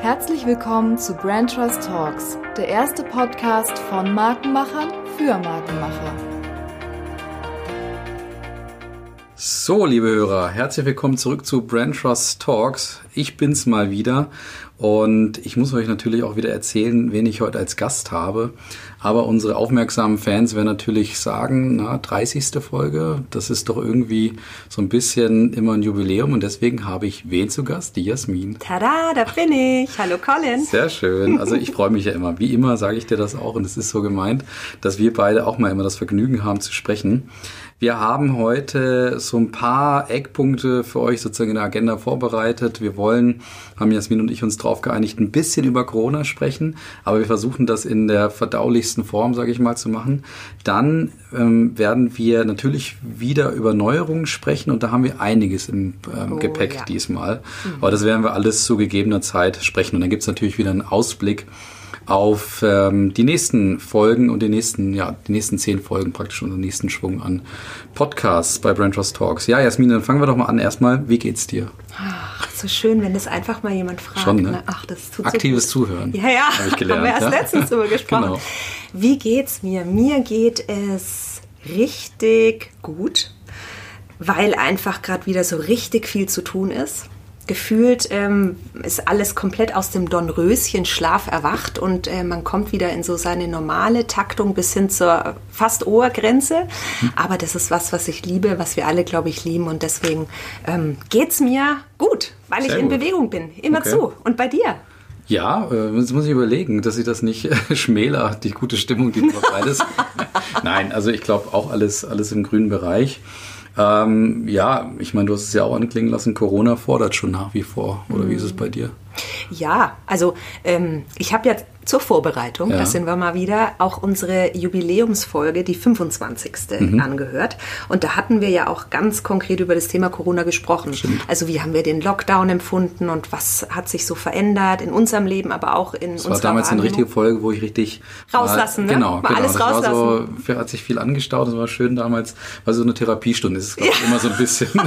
Herzlich willkommen zu Brand Trust Talks, der erste Podcast von Markenmachern für Markenmacher. So, liebe Hörer, herzlich willkommen zurück zu Brand Trust Talks. Ich bin's mal wieder und ich muss euch natürlich auch wieder erzählen, wen ich heute als Gast habe. Aber unsere aufmerksamen Fans werden natürlich sagen, na, 30. Folge, das ist doch irgendwie so ein bisschen immer ein Jubiläum und deswegen habe ich wen zu Gast? Die Jasmin. Tada, da bin ich. Hallo Colin. Sehr schön. Also ich freue mich ja immer. Wie immer sage ich dir das auch und es ist so gemeint, dass wir beide auch mal immer das Vergnügen haben zu sprechen. Wir haben heute so ein paar Eckpunkte für euch sozusagen in der Agenda vorbereitet. Wir wollen, haben Jasmin und ich uns darauf geeinigt, ein bisschen über Corona sprechen, aber wir versuchen das in der verdaulichsten Form, sage ich mal, zu machen. Dann ähm, werden wir natürlich wieder über Neuerungen sprechen und da haben wir einiges im ähm, oh, Gepäck ja. diesmal. Mhm. Aber das werden wir alles zu gegebener Zeit sprechen und dann gibt es natürlich wieder einen Ausblick auf ähm, die nächsten Folgen und die nächsten, ja, die nächsten zehn Folgen praktisch unseren nächsten Schwung an Podcasts bei Brand Trust Talks. Ja, Jasmin, dann fangen wir doch mal an. Erstmal, wie geht's dir? Ach, so schön, wenn das einfach mal jemand fragt. Schon, ne? Ach, das tut Aktives so Zuhören. Ja, ja. Hab ich gelernt, haben wir erst ja? letztens drüber gesprochen. genau. Wie geht's mir? Mir geht es richtig gut, weil einfach gerade wieder so richtig viel zu tun ist gefühlt ähm, ist alles komplett aus dem Dornröschen-Schlaf erwacht und äh, man kommt wieder in so seine normale Taktung bis hin zur fast Ohrgrenze. Mhm. Aber das ist was, was ich liebe, was wir alle, glaube ich, lieben und deswegen ähm, geht es mir gut, weil Sehr ich in gut. Bewegung bin. Immer okay. zu. Und bei dir? Ja, äh, jetzt muss ich überlegen, dass ich das nicht äh, schmäler, die gute Stimmung, die du verbreitest. Nein, also ich glaube auch alles, alles im grünen Bereich. Ähm, ja, ich meine, du hast es ja auch anklingen lassen, Corona fordert schon nach wie vor. Oder wie ist es bei dir? Ja, also ähm, ich habe ja zur Vorbereitung, ja. da sind wir mal wieder, auch unsere Jubiläumsfolge, die 25. Mhm. angehört. Und da hatten wir ja auch ganz konkret über das Thema Corona gesprochen. Stimmt. Also wie haben wir den Lockdown empfunden und was hat sich so verändert in unserem Leben, aber auch in das unserer Das war damals eine richtige Folge, wo ich richtig... Rauslassen, mal, ne? Genau, mal genau. alles das rauslassen. War so, hat sich viel angestaut, das war schön damals. War so eine Therapiestunde, das ist glaube ich ja. immer so ein bisschen...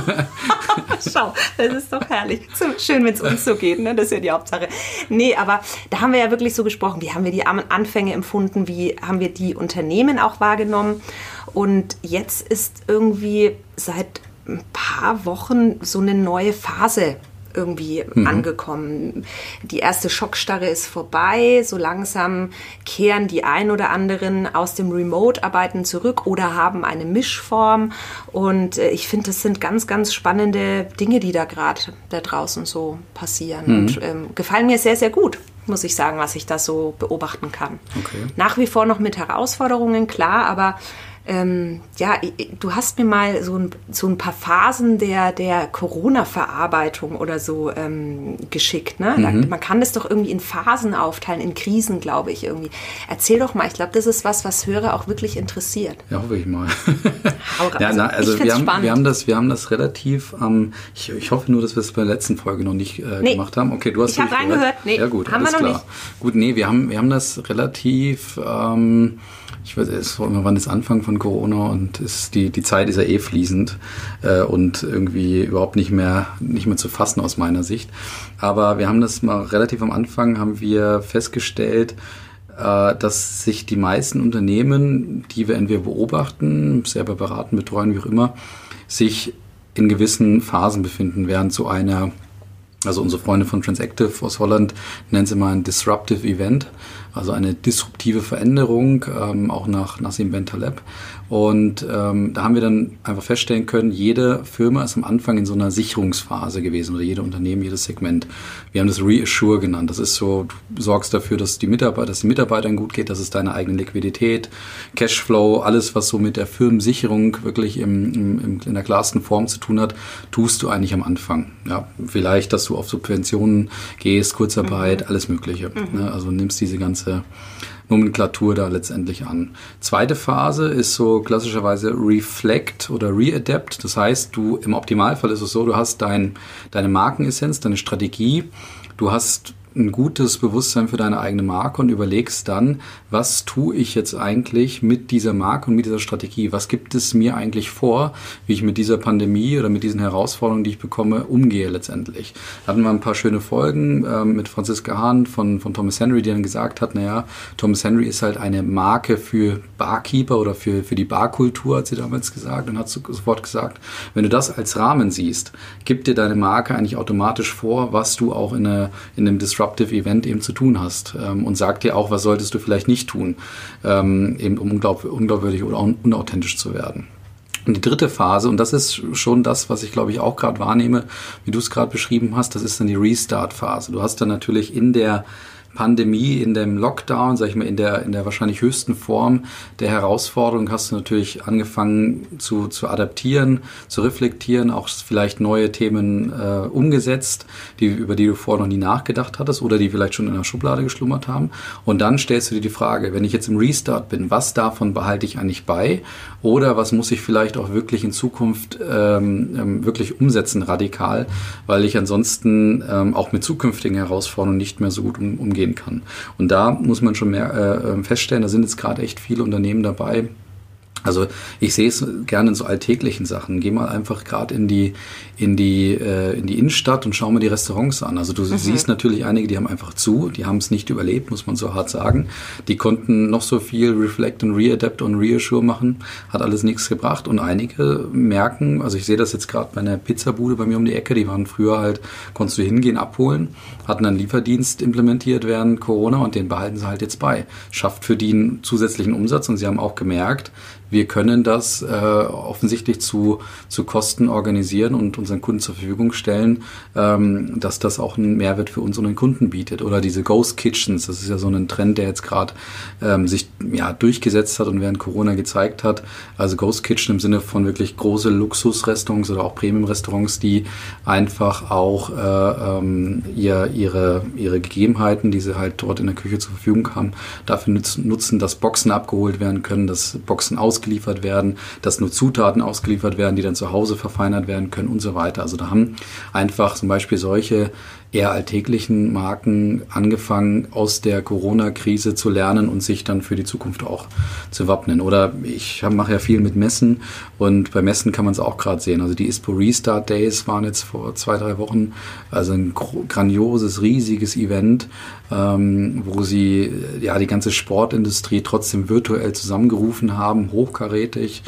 Schau, das ist doch herrlich. So schön, wenn es uns so geht, ne? das ist ja die Hauptsache. Nee, aber da haben wir ja wirklich so gesprochen, wie haben wir die Anfänge empfunden, wie haben wir die Unternehmen auch wahrgenommen. Und jetzt ist irgendwie seit ein paar Wochen so eine neue Phase irgendwie mhm. angekommen. Die erste Schockstarre ist vorbei. So langsam kehren die ein oder anderen aus dem Remote-Arbeiten zurück oder haben eine Mischform. Und äh, ich finde, das sind ganz, ganz spannende Dinge, die da gerade da draußen so passieren. Mhm. Und ähm, gefallen mir sehr, sehr gut muss ich sagen, was ich da so beobachten kann. Okay. Nach wie vor noch mit Herausforderungen, klar, aber ähm, ja, du hast mir mal so ein, so ein paar Phasen der, der Corona-Verarbeitung oder so ähm, geschickt. Ne? Mhm. man kann das doch irgendwie in Phasen aufteilen, in Krisen, glaube ich irgendwie. Erzähl doch mal, ich glaube, das ist was, was Hörer auch wirklich interessiert. Ja, hoffe ich mal. ja, also, na, also wir, haben, wir, haben das, wir haben das relativ, ähm, ich, ich hoffe nur, dass wir es bei der letzten Folge noch nicht äh, nee. gemacht haben. Okay, du hast Ich habe reingehört, nee, ja, gut, haben wir noch klar. nicht. Gut, nee, wir haben, wir haben das relativ... Ähm, ich weiß, es war immer wann ist Anfang von Corona und ist die, die Zeit ist ja eh fließend äh, und irgendwie überhaupt nicht mehr, nicht mehr zu fassen aus meiner Sicht. Aber wir haben das mal relativ am Anfang, haben wir festgestellt, äh, dass sich die meisten Unternehmen, die wir entweder beobachten, selber beraten, betreuen, wie auch immer, sich in gewissen Phasen befinden, während so einer also unsere Freunde von Transactive aus Holland nennen sie mal ein Disruptive Event, also eine disruptive Veränderung, ähm, auch nach Nassim Ben Taleb. Und ähm, da haben wir dann einfach feststellen können, jede Firma ist am Anfang in so einer Sicherungsphase gewesen oder jede Unternehmen, jedes Segment. Wir haben das Reassure genannt. Das ist so, du sorgst dafür, dass die Mitarbeiter, dass den Mitarbeitern gut geht, dass es deine eigene Liquidität, Cashflow, alles, was so mit der Firmensicherung wirklich im, im, in der klarsten Form zu tun hat, tust du eigentlich am Anfang. Ja, vielleicht, dass du auf Subventionen gehst, Kurzarbeit, mhm. alles Mögliche. Mhm. Ne? Also nimmst diese ganze Nomenklatur da letztendlich an. Zweite Phase ist so klassischerweise Reflect oder Readapt. Das heißt, du im Optimalfall ist es so, du hast dein, deine Markenessenz, deine Strategie, du hast ein gutes Bewusstsein für deine eigene Marke und überlegst dann, was tue ich jetzt eigentlich mit dieser Marke und mit dieser Strategie? Was gibt es mir eigentlich vor, wie ich mit dieser Pandemie oder mit diesen Herausforderungen, die ich bekomme, umgehe letztendlich? Da hatten wir ein paar schöne Folgen äh, mit Franziska Hahn von, von Thomas Henry, die dann gesagt hat, naja, Thomas Henry ist halt eine Marke für Barkeeper oder für, für die Barkultur, hat sie damals gesagt und hat sofort gesagt, wenn du das als Rahmen siehst, gibt dir deine Marke eigentlich automatisch vor, was du auch in, eine, in einem Disruptive Disruptive Event eben zu tun hast ähm, und sagt dir auch, was solltest du vielleicht nicht tun, ähm, eben um unglaub, unglaubwürdig oder unauthentisch zu werden. Und die dritte Phase, und das ist schon das, was ich glaube ich auch gerade wahrnehme, wie du es gerade beschrieben hast, das ist dann die Restart-Phase. Du hast dann natürlich in der Pandemie, in dem Lockdown, sag ich mal, in der, in der wahrscheinlich höchsten Form der Herausforderung hast du natürlich angefangen zu, zu adaptieren, zu reflektieren, auch vielleicht neue Themen äh, umgesetzt, die, über die du vorher noch nie nachgedacht hattest oder die vielleicht schon in der Schublade geschlummert haben. Und dann stellst du dir die Frage, wenn ich jetzt im Restart bin, was davon behalte ich eigentlich bei oder was muss ich vielleicht auch wirklich in Zukunft ähm, ähm wirklich umsetzen, radikal, weil ich ansonsten ähm, auch mit zukünftigen Herausforderungen nicht mehr so gut um, umgehe umgehen kann. Und da muss man schon mehr äh, feststellen, da sind jetzt gerade echt viele Unternehmen dabei, also ich sehe es gerne in so alltäglichen Sachen. Geh mal einfach gerade in die in die äh, in die Innenstadt und schau mal die Restaurants an. Also du mhm. siehst natürlich einige, die haben einfach zu, die haben es nicht überlebt, muss man so hart sagen. Die konnten noch so viel Reflect und Readapt und Reassure machen, hat alles nichts gebracht. Und einige merken, also ich sehe das jetzt gerade bei einer Pizzabude bei mir um die Ecke, die waren früher halt, konntest du hingehen, abholen, hatten einen Lieferdienst implementiert während Corona und den behalten sie halt jetzt bei. Schafft für die einen zusätzlichen Umsatz und sie haben auch gemerkt, wir können das äh, offensichtlich zu, zu Kosten organisieren und unseren Kunden zur Verfügung stellen, ähm, dass das auch einen Mehrwert für uns und den Kunden bietet. Oder diese Ghost Kitchens, das ist ja so ein Trend, der jetzt gerade ähm, sich ja, durchgesetzt hat und während Corona gezeigt hat. Also Ghost Kitchen im Sinne von wirklich große Luxusrestaurants oder auch Premium-Restaurants, die einfach auch äh, ähm, ihr, ihre, ihre Gegebenheiten, die sie halt dort in der Küche zur Verfügung haben, dafür nutzen, dass Boxen abgeholt werden können, dass Boxen aus ausgeliefert werden, dass nur Zutaten ausgeliefert werden, die dann zu Hause verfeinert werden können und so weiter. Also da haben einfach zum Beispiel solche eher alltäglichen Marken angefangen, aus der Corona-Krise zu lernen und sich dann für die Zukunft auch zu wappnen. Oder ich mache ja viel mit Messen und bei Messen kann man es auch gerade sehen. Also die ISPO Restart Days waren jetzt vor zwei, drei Wochen, also ein grandioses, riesiges Event, ähm, wo sie ja die ganze Sportindustrie trotzdem virtuell zusammengerufen haben, hochkarätig,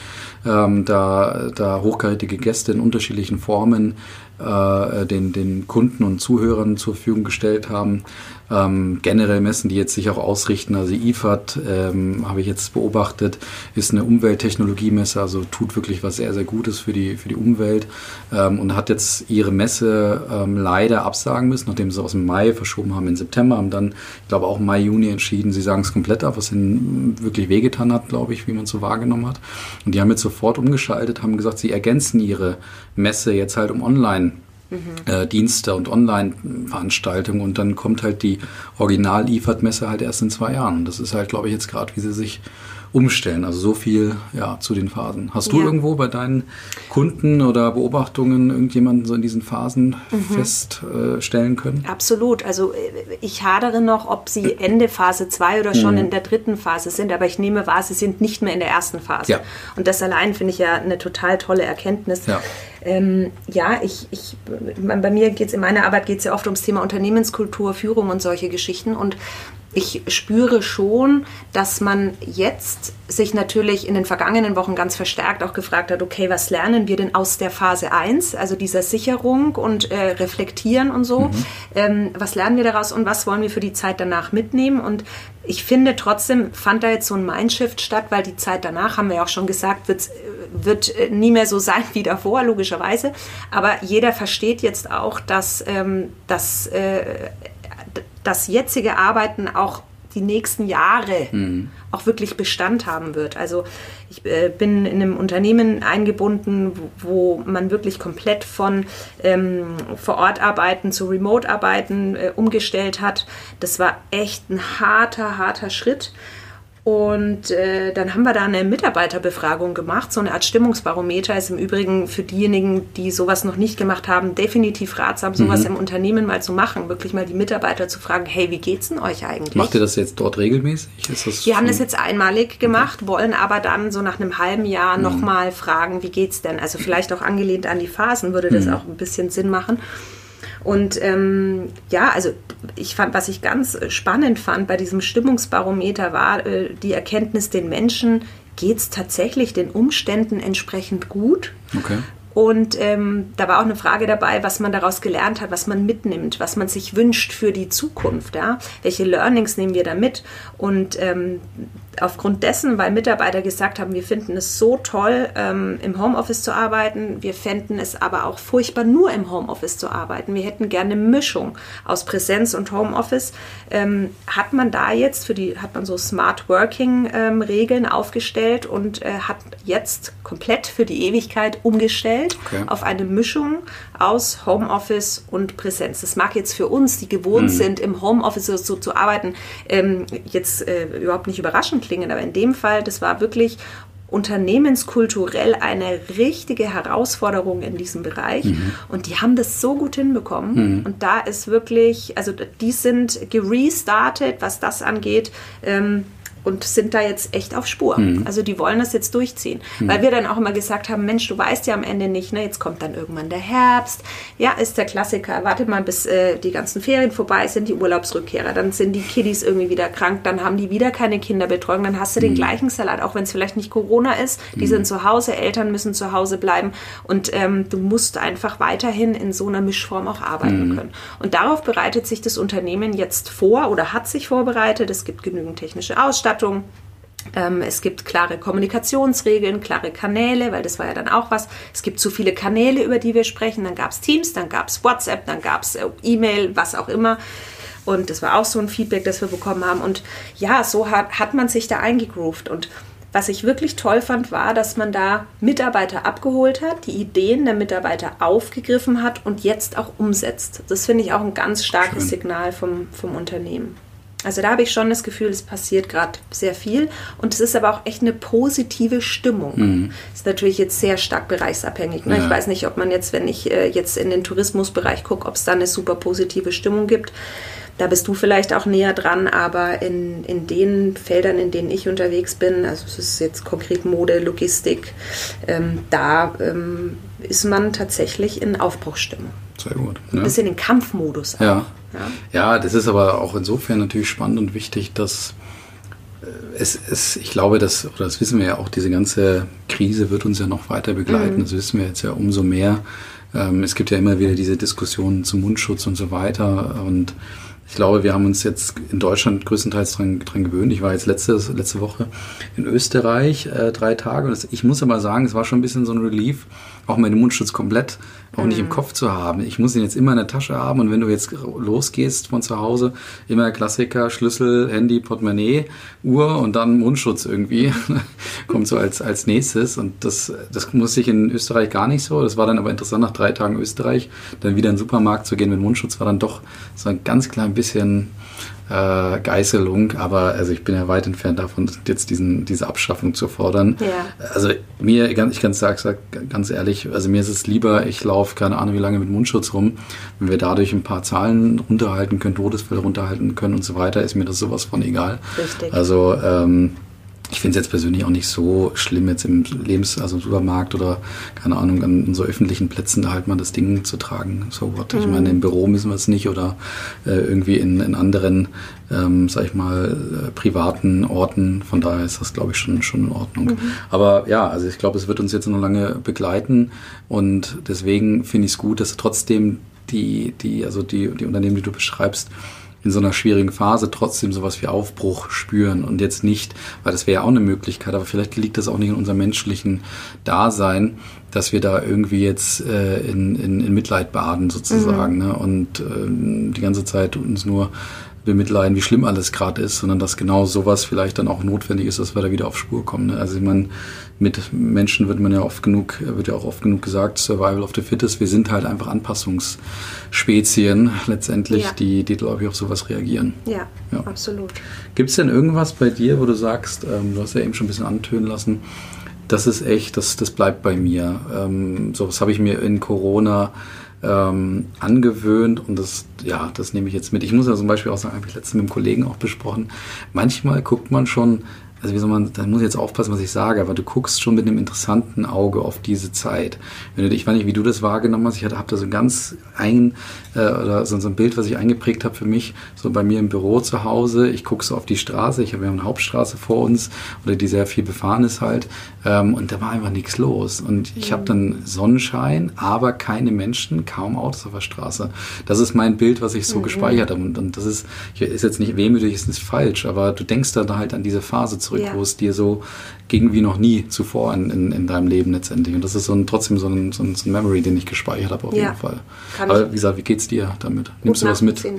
ähm, da, da hochkarätige Gäste in unterschiedlichen Formen äh, den, den Kunden und Zuhörern zur Verfügung gestellt haben. Ähm, generell Messen, die jetzt sich auch ausrichten, also IFAD ähm, habe ich jetzt beobachtet, ist eine Umwelttechnologiemesse, also tut wirklich was sehr, sehr Gutes für die, für die Umwelt ähm, und hat jetzt ihre Messe ähm, leider absagen müssen, nachdem sie aus dem Mai verschoben haben in September, haben dann, ich glaube auch Mai, Juni entschieden, sie sagen es komplett ab, was ihnen wirklich wehgetan hat, glaube ich, wie man so wahrgenommen hat. Und die haben jetzt sofort umgeschaltet, haben gesagt, sie ergänzen ihre Messe jetzt halt um online. Äh, Dienste und Online-Veranstaltungen und dann kommt halt die Original-IFAD-Messe halt erst in zwei Jahren. Das ist halt, glaube ich, jetzt gerade, wie sie sich umstellen. Also so viel ja, zu den Phasen. Hast du ja. irgendwo bei deinen Kunden oder Beobachtungen irgendjemanden so in diesen Phasen mhm. feststellen können? Absolut. Also äh, ich hadere noch, ob sie Ende Phase 2 oder schon mhm. in der dritten Phase sind, aber ich nehme wahr, sie sind nicht mehr in der ersten Phase. Ja. Und das allein finde ich ja eine total tolle Erkenntnis. Ja. Ähm, ja, ich, ich, bei mir geht es in meiner Arbeit geht es ja oft ums Thema Unternehmenskultur, Führung und solche Geschichten. Und ich spüre schon, dass man jetzt sich natürlich in den vergangenen Wochen ganz verstärkt auch gefragt hat, okay, was lernen wir denn aus der Phase 1, also dieser Sicherung und äh, Reflektieren und so. Mhm. Ähm, was lernen wir daraus und was wollen wir für die Zeit danach mitnehmen? Und ich finde trotzdem fand da jetzt so ein Mindshift statt, weil die Zeit danach, haben wir ja auch schon gesagt, wird, wird nie mehr so sein wie davor, logischerweise. Aber jeder versteht jetzt auch, dass, ähm, dass äh, das jetzige Arbeiten auch die nächsten Jahre mhm. auch wirklich Bestand haben wird. Also ich äh, bin in einem Unternehmen eingebunden, wo, wo man wirklich komplett von ähm, vor Ort arbeiten zu Remote arbeiten äh, umgestellt hat. Das war echt ein harter, harter Schritt. Und äh, dann haben wir da eine Mitarbeiterbefragung gemacht, so eine Art Stimmungsbarometer ist im Übrigen für diejenigen, die sowas noch nicht gemacht haben, definitiv ratsam, sowas mhm. im Unternehmen mal zu machen, wirklich mal die Mitarbeiter zu fragen, hey, wie geht's denn euch eigentlich? Macht ihr das jetzt dort regelmäßig? Wir haben das jetzt einmalig gemacht, okay. wollen aber dann so nach einem halben Jahr mhm. nochmal fragen, wie geht's denn? Also vielleicht auch angelehnt an die Phasen würde das mhm. auch ein bisschen Sinn machen. Und ähm, ja, also ich fand, was ich ganz spannend fand bei diesem Stimmungsbarometer war äh, die Erkenntnis, den Menschen geht es tatsächlich den Umständen entsprechend gut. Okay. Und ähm, da war auch eine Frage dabei, was man daraus gelernt hat, was man mitnimmt, was man sich wünscht für die Zukunft. Ja? Welche Learnings nehmen wir da mit? Und ähm, aufgrund dessen, weil Mitarbeiter gesagt haben, wir finden es so toll, ähm, im Homeoffice zu arbeiten, wir fänden es aber auch furchtbar, nur im Homeoffice zu arbeiten. Wir hätten gerne eine Mischung aus Präsenz und Homeoffice. Ähm, hat man da jetzt für die, hat man so Smart Working ähm, aufgestellt und äh, hat jetzt komplett für die Ewigkeit umgestellt okay. auf eine Mischung aus Homeoffice und Präsenz. Das mag jetzt für uns, die gewohnt mhm. sind, im Homeoffice so zu arbeiten, ähm, jetzt äh, überhaupt nicht überraschend klingen, aber in dem Fall, das war wirklich unternehmenskulturell eine richtige Herausforderung in diesem Bereich. Mhm. Und die haben das so gut hinbekommen. Mhm. Und da ist wirklich, also die sind gerestartet, was das angeht. Ähm, und sind da jetzt echt auf Spur. Mhm. Also die wollen das jetzt durchziehen. Mhm. Weil wir dann auch immer gesagt haben, Mensch, du weißt ja am Ende nicht, ne, jetzt kommt dann irgendwann der Herbst. Ja, ist der Klassiker. Wartet mal, bis äh, die ganzen Ferien vorbei sind, die Urlaubsrückkehrer. Dann sind die Kiddies irgendwie wieder krank, dann haben die wieder keine Kinderbetreuung, dann hast du mhm. den gleichen Salat, auch wenn es vielleicht nicht Corona ist. Die mhm. sind zu Hause, Eltern müssen zu Hause bleiben und ähm, du musst einfach weiterhin in so einer Mischform auch arbeiten mhm. können. Und darauf bereitet sich das Unternehmen jetzt vor oder hat sich vorbereitet. Es gibt genügend technische Ausstattung Ausstattung. Ähm, es gibt klare Kommunikationsregeln, klare Kanäle, weil das war ja dann auch was. Es gibt zu viele Kanäle, über die wir sprechen. Dann gab es Teams, dann gab es WhatsApp, dann gab es äh, E-Mail, was auch immer. Und das war auch so ein Feedback, das wir bekommen haben. Und ja, so hat, hat man sich da eingegroovt. Und was ich wirklich toll fand, war, dass man da Mitarbeiter abgeholt hat, die Ideen der Mitarbeiter aufgegriffen hat und jetzt auch umsetzt. Das finde ich auch ein ganz starkes Schön. Signal vom, vom Unternehmen. Also da habe ich schon das Gefühl, es passiert gerade sehr viel und es ist aber auch echt eine positive Stimmung. Mhm. Ist natürlich jetzt sehr stark bereichsabhängig. Ne? Ja. Ich weiß nicht, ob man jetzt, wenn ich äh, jetzt in den Tourismusbereich gucke, ob es da eine super positive Stimmung gibt. Da bist du vielleicht auch näher dran, aber in, in den Feldern, in denen ich unterwegs bin, also es ist jetzt konkret Mode, Logistik, ähm, da ähm, ist man tatsächlich in Aufbruchsstimmung. Sehr gut. Ne? Ein bisschen in Kampfmodus. Auch. Ja. Ja. ja, das ist aber auch insofern natürlich spannend und wichtig, dass äh, es, es, ich glaube, dass, oder das wissen wir ja auch, diese ganze Krise wird uns ja noch weiter begleiten. Mhm. Das wissen wir jetzt ja umso mehr. Ähm, es gibt ja immer wieder diese Diskussionen zum Mundschutz und so weiter. Und ich glaube, wir haben uns jetzt in Deutschland größtenteils dran, dran gewöhnt. Ich war jetzt letzte, letzte Woche in Österreich äh, drei Tage. Und das, ich muss aber sagen, es war schon ein bisschen so ein Relief, auch meinen Mundschutz komplett auch mhm. nicht im mhm. Kopf zu haben. Ich muss ihn jetzt immer in der Tasche haben und wenn du jetzt losgehst von zu Hause, immer Klassiker, Schlüssel, Handy, Portemonnaie, Uhr und dann Mundschutz irgendwie. Kommt so als, als nächstes und das, das muss ich in Österreich gar nicht so. Das war dann aber interessant, nach drei Tagen Österreich dann wieder in den Supermarkt zu gehen mit Mundschutz war dann doch so ein ganz klein bisschen äh, Geißelung, aber also ich bin ja weit entfernt davon, jetzt diesen, diese Abschaffung zu fordern. Ja. Also mir, ich kann sagen, ganz ehrlich, also mir ist es lieber, ich laufe keine Ahnung wie lange mit Mundschutz rum. Wenn wir dadurch ein paar Zahlen runterhalten können, Todesfälle runterhalten können und so weiter, ist mir das sowas von egal. Richtig. Also ähm, ich finde es jetzt persönlich auch nicht so schlimm, jetzt im Lebens-, also im Supermarkt oder, keine Ahnung, an so öffentlichen Plätzen da halt mal das Ding zu tragen. So what? Mhm. Ich meine, im Büro müssen wir es nicht oder äh, irgendwie in, in anderen, ähm, sag ich mal, äh, privaten Orten. Von daher ist das, glaube ich, schon, schon in Ordnung. Mhm. Aber ja, also ich glaube, es wird uns jetzt noch lange begleiten und deswegen finde ich es gut, dass trotzdem die, die, also die, die Unternehmen, die du beschreibst, in so einer schwierigen Phase trotzdem sowas wie Aufbruch spüren und jetzt nicht, weil das wäre ja auch eine Möglichkeit, aber vielleicht liegt das auch nicht in unserem menschlichen Dasein, dass wir da irgendwie jetzt äh, in, in, in Mitleid baden sozusagen mhm. ne? und äh, die ganze Zeit uns nur bemitleiden, wie schlimm alles gerade ist, sondern dass genau sowas vielleicht dann auch notwendig ist, dass wir da wieder auf Spur kommen. Ne? Also ich meine, mit Menschen wird man ja oft genug, wird ja auch oft genug gesagt, Survival of the Fittest, wir sind halt einfach Anpassungsspezien letztendlich, ja. die, die glaube ich auf sowas reagieren. Ja, ja. absolut. Gibt es denn irgendwas bei dir, wo du sagst, ähm, du hast ja eben schon ein bisschen antönen lassen, das ist echt, das, das bleibt bei mir. Ähm, so was habe ich mir in Corona ähm, angewöhnt und das, ja, das nehme ich jetzt mit. Ich muss ja zum Beispiel auch sagen, habe ich letztens mit einem Kollegen auch besprochen. Manchmal guckt man schon also wie soll man, da muss ich jetzt aufpassen, was ich sage, aber du guckst schon mit einem interessanten Auge auf diese Zeit. Wenn du, ich weiß nicht, wie du das wahrgenommen hast, ich habe da so ein ganz ein, äh, oder so, so ein Bild, was ich eingeprägt habe für mich, so bei mir im Büro zu Hause, ich gucke so auf die Straße, ich habe ja eine Hauptstraße vor uns, oder die sehr viel befahren ist halt, ähm, und da war einfach nichts los. Und ich habe dann Sonnenschein, aber keine Menschen, kaum Autos auf der Straße. Das ist mein Bild, was ich so mhm. gespeichert habe. Und, und das ist, ist jetzt nicht wehmütig, ist nicht falsch, aber du denkst dann halt an diese Phase zurück, ja. wo es dir so ging wie noch nie zuvor in, in, in, deinem Leben letztendlich. Und das ist so ein, trotzdem so ein, so ein, so ein Memory, den ich gespeichert habe auf ja. jeden Fall. Kann aber wie gesagt, wie geht's dir damit? Nimmst du was mit?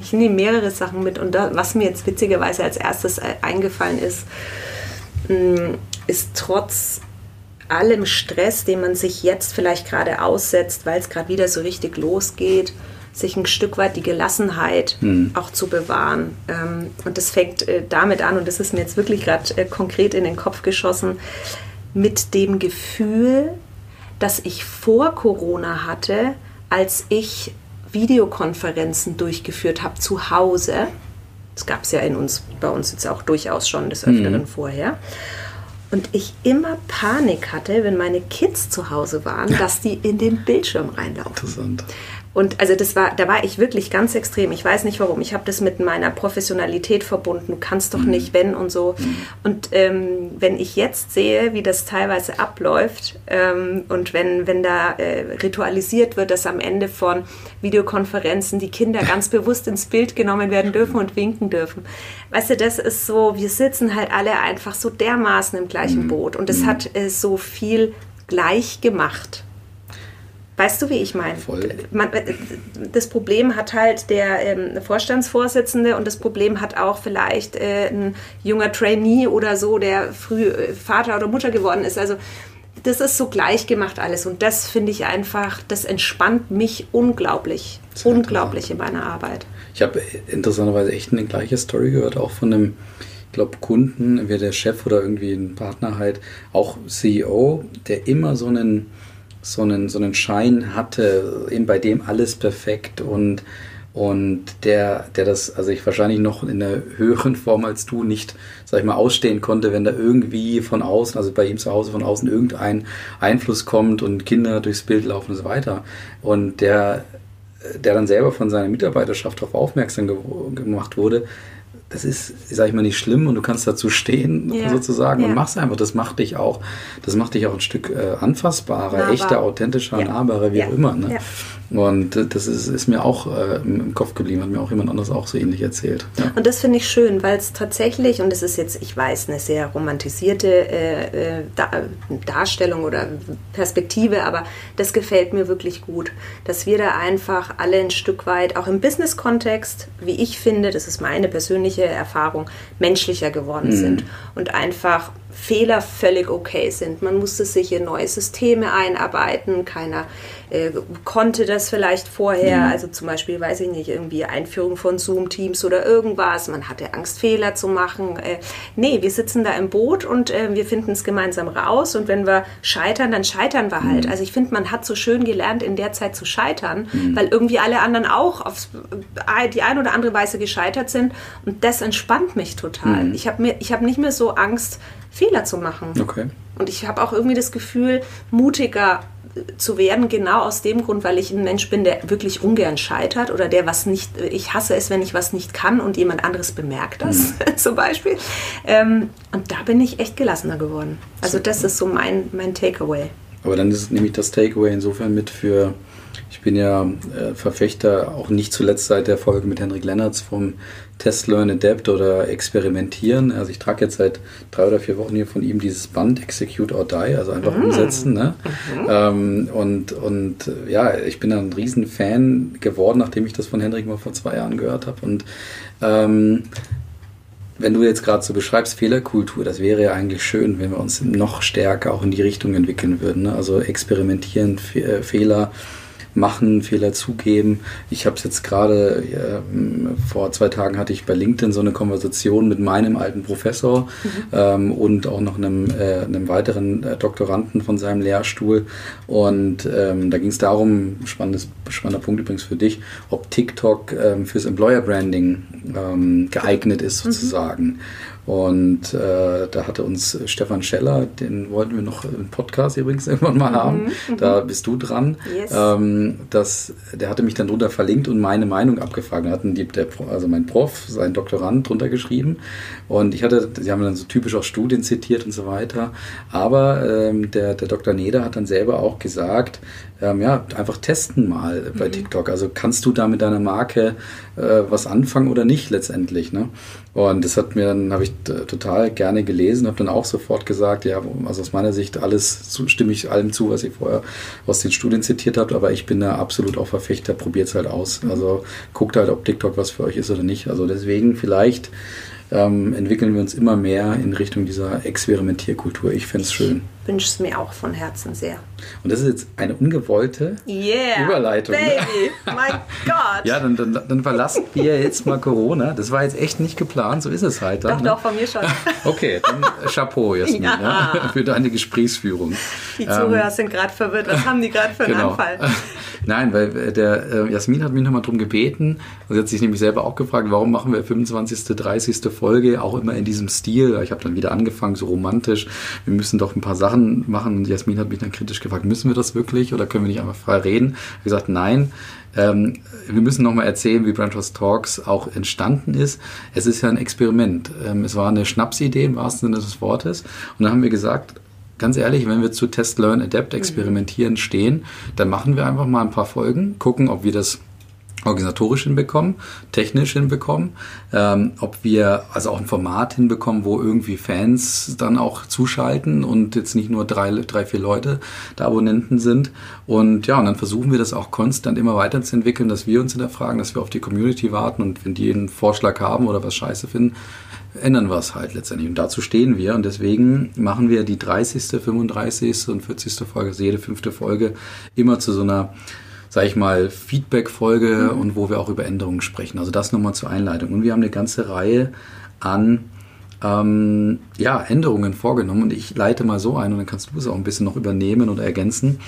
Ich nehme mehrere Sachen mit und da, was mir jetzt witzigerweise als erstes äh, eingefallen ist, mm, ist trotz allem Stress, den man sich jetzt vielleicht gerade aussetzt, weil es gerade wieder so richtig losgeht, sich ein Stück weit die Gelassenheit mhm. auch zu bewahren. Ähm, und das fängt äh, damit an, und das ist mir jetzt wirklich gerade äh, konkret in den Kopf geschossen, mit dem Gefühl, das ich vor Corona hatte, als ich Videokonferenzen durchgeführt habe zu Hause. Das gab es ja in uns, bei uns jetzt auch durchaus schon des Öfteren mhm. vorher. Und ich immer Panik hatte, wenn meine Kids zu Hause waren, dass die in den Bildschirm reinlaufen. Interessant. Und also das war, da war ich wirklich ganz extrem. Ich weiß nicht warum. Ich habe das mit meiner Professionalität verbunden. Du kannst doch mhm. nicht, wenn und so. Mhm. Und ähm, wenn ich jetzt sehe, wie das teilweise abläuft ähm, und wenn, wenn da äh, ritualisiert wird, dass am Ende von Videokonferenzen die Kinder ganz bewusst ins Bild genommen werden dürfen und winken dürfen. Weißt du, das ist so, wir sitzen halt alle einfach so dermaßen im gleichen mhm. Boot. Und es hat äh, so viel gleich gemacht. Weißt du, wie ich meine? Äh, das Problem hat halt der ähm, Vorstandsvorsitzende und das Problem hat auch vielleicht äh, ein junger Trainee oder so, der früh äh, Vater oder Mutter geworden ist. Also das ist so gleich gemacht alles und das finde ich einfach, das entspannt mich unglaublich, Sehr unglaublich klar. in meiner Arbeit. Ich habe interessanterweise echt eine gleiche Story gehört, auch von einem, ich glaube, Kunden, entweder der Chef oder irgendwie ein Partner halt, auch CEO, der immer so einen so einen, so einen Schein hatte, eben bei dem alles perfekt und, und der, der das, also ich wahrscheinlich noch in einer höheren Form als du nicht, sag ich mal, ausstehen konnte, wenn da irgendwie von außen, also bei ihm zu Hause von außen irgendein Einfluss kommt und Kinder durchs Bild laufen und so weiter. Und der, der dann selber von seiner Mitarbeiterschaft darauf aufmerksam gemacht wurde, das ist, sag ich mal, nicht schlimm und du kannst dazu stehen, ja. sozusagen, ja. und mach's einfach. Das macht dich auch, das macht dich auch ein Stück äh, anfassbarer, Nahbar. echter, authentischer, ja. nahbarer, wie auch immer. Ne? Und das ist, ist mir auch äh, im Kopf geblieben, hat mir auch jemand anderes auch so ähnlich erzählt. Ja. Und das finde ich schön, weil es tatsächlich, und das ist jetzt, ich weiß, eine sehr romantisierte äh, äh Darstellung oder Perspektive, aber das gefällt mir wirklich gut, dass wir da einfach alle ein Stück weit, auch im Business-Kontext, wie ich finde, das ist meine persönliche Erfahrung, menschlicher geworden mhm. sind und einfach Fehler völlig okay sind. Man musste sich in neue Systeme einarbeiten, keiner äh, konnte das vielleicht vorher, mhm. also zum Beispiel, weiß ich nicht, irgendwie Einführung von Zoom-Teams oder irgendwas, man hatte Angst, Fehler zu machen. Äh, nee, wir sitzen da im Boot und äh, wir finden es gemeinsam raus und wenn wir scheitern, dann scheitern wir halt. Mhm. Also ich finde, man hat so schön gelernt, in der Zeit zu scheitern, mhm. weil irgendwie alle anderen auch auf äh, die eine oder andere Weise gescheitert sind und das entspannt mich total. Mhm. Ich habe hab nicht mehr so Angst, Fehler zu machen. Okay. Und ich habe auch irgendwie das Gefühl, mutiger zu werden, genau aus dem Grund, weil ich ein Mensch bin, der wirklich ungern scheitert oder der was nicht, ich hasse es, wenn ich was nicht kann und jemand anderes bemerkt das, mhm. zum Beispiel. Ähm, und da bin ich echt gelassener geworden. Also das ist so mein, mein Takeaway. Aber dann ist nämlich das Takeaway insofern mit für Ich bin ja äh, Verfechter, auch nicht zuletzt seit der Folge mit Henrik Lennertz vom Test, Learn, Adapt oder Experimentieren. Also ich trage jetzt seit drei oder vier Wochen hier von ihm dieses Band Execute or Die, also einfach mm. umsetzen. Ne? Mhm. Ähm, und, und äh, ja, ich bin ein riesen Fan geworden, nachdem ich das von Henrik mal vor zwei Jahren gehört habe. Und ähm, wenn du jetzt gerade so beschreibst, Fehlerkultur, das wäre ja eigentlich schön, wenn wir uns noch stärker auch in die Richtung entwickeln würden. Ne? Also experimentieren, Fe Fehler machen, Fehler zugeben. Ich habe es jetzt gerade, ja, vor zwei Tagen hatte ich bei LinkedIn so eine Konversation mit meinem alten Professor mhm. ähm, und auch noch einem, äh, einem weiteren äh, Doktoranden von seinem Lehrstuhl. Und ähm, da ging es darum, spannendes, spannender Punkt übrigens für dich, ob TikTok ähm, fürs Employer Branding ähm, geeignet ist mhm. sozusagen. Mhm. Und äh, da hatte uns Stefan Scheller, den wollten wir noch im Podcast übrigens irgendwann mal haben. Mhm, da bist du dran. Yes. Ähm, das, der hatte mich dann drunter verlinkt und meine Meinung abgefragt. Da hatten die, der, also mein Prof, sein Doktorand drunter geschrieben. Und ich hatte, sie haben dann so typisch auch Studien zitiert und so weiter. Aber ähm, der, der Dr. Neder hat dann selber auch gesagt, ähm, ja, einfach testen mal bei mhm. TikTok. Also kannst du da mit deiner Marke äh, was anfangen oder nicht letztendlich. Ne? Und das hat mir dann, habe ich total gerne gelesen, habe dann auch sofort gesagt, ja, also aus meiner Sicht alles zu, stimme ich allem zu, was ihr vorher aus den Studien zitiert habt, aber ich bin da absolut auch Verfechter, probiert es halt aus. Also guckt halt, ob TikTok was für euch ist oder nicht. Also deswegen vielleicht ähm, entwickeln wir uns immer mehr in Richtung dieser Experimentierkultur. Ich fände es schön. Wünsche es mir auch von Herzen sehr. Und das ist jetzt eine ungewollte yeah, Überleitung. Baby, mein Gott. ja, dann, dann, dann, verlassen wir jetzt mal Corona. Das war jetzt echt nicht geplant, so ist es halt. Dann, doch, ne? doch, von mir schon. okay, dann Chapeau, Jasmin, ja. Ja, für deine Gesprächsführung. Die Zuhörer ähm, sind gerade verwirrt. Was haben die gerade für einen genau. Anfall? Nein, weil äh, der äh, Jasmin hat mich nochmal darum gebeten. Und sie hat sich nämlich selber auch gefragt, warum machen wir 25., 30. Folge auch immer in diesem Stil? Ich habe dann wieder angefangen, so romantisch. Wir müssen doch ein paar Sachen machen. Und Jasmin hat mich dann kritisch gefragt, müssen wir das wirklich oder können wir nicht einfach frei reden? Ich habe gesagt, nein. Ähm, wir müssen nochmal erzählen, wie Brand Trust Talks auch entstanden ist. Es ist ja ein Experiment. Ähm, es war eine Schnapsidee im wahrsten Sinne des Wortes. Und dann haben wir gesagt, ganz ehrlich, wenn wir zu Test, Learn, Adapt experimentieren stehen, dann machen wir einfach mal ein paar Folgen, gucken, ob wir das organisatorisch hinbekommen, technisch hinbekommen, ähm, ob wir also auch ein Format hinbekommen, wo irgendwie Fans dann auch zuschalten und jetzt nicht nur drei, drei, vier Leute da Abonnenten sind. Und ja, und dann versuchen wir das auch konstant immer weiterzuentwickeln, dass wir uns hinterfragen, dass wir auf die Community warten und wenn die einen Vorschlag haben oder was scheiße finden, ändern wir es halt letztendlich. Und dazu stehen wir. Und deswegen machen wir die 30., 35. und 40. Folge, also jede fünfte Folge, immer zu so einer, sag ich mal, Feedback-Folge mhm. und wo wir auch über Änderungen sprechen. Also das nochmal zur Einleitung. Und wir haben eine ganze Reihe an ähm, ja, Änderungen vorgenommen. Und ich leite mal so ein und dann kannst du es auch ein bisschen noch übernehmen oder ergänzen.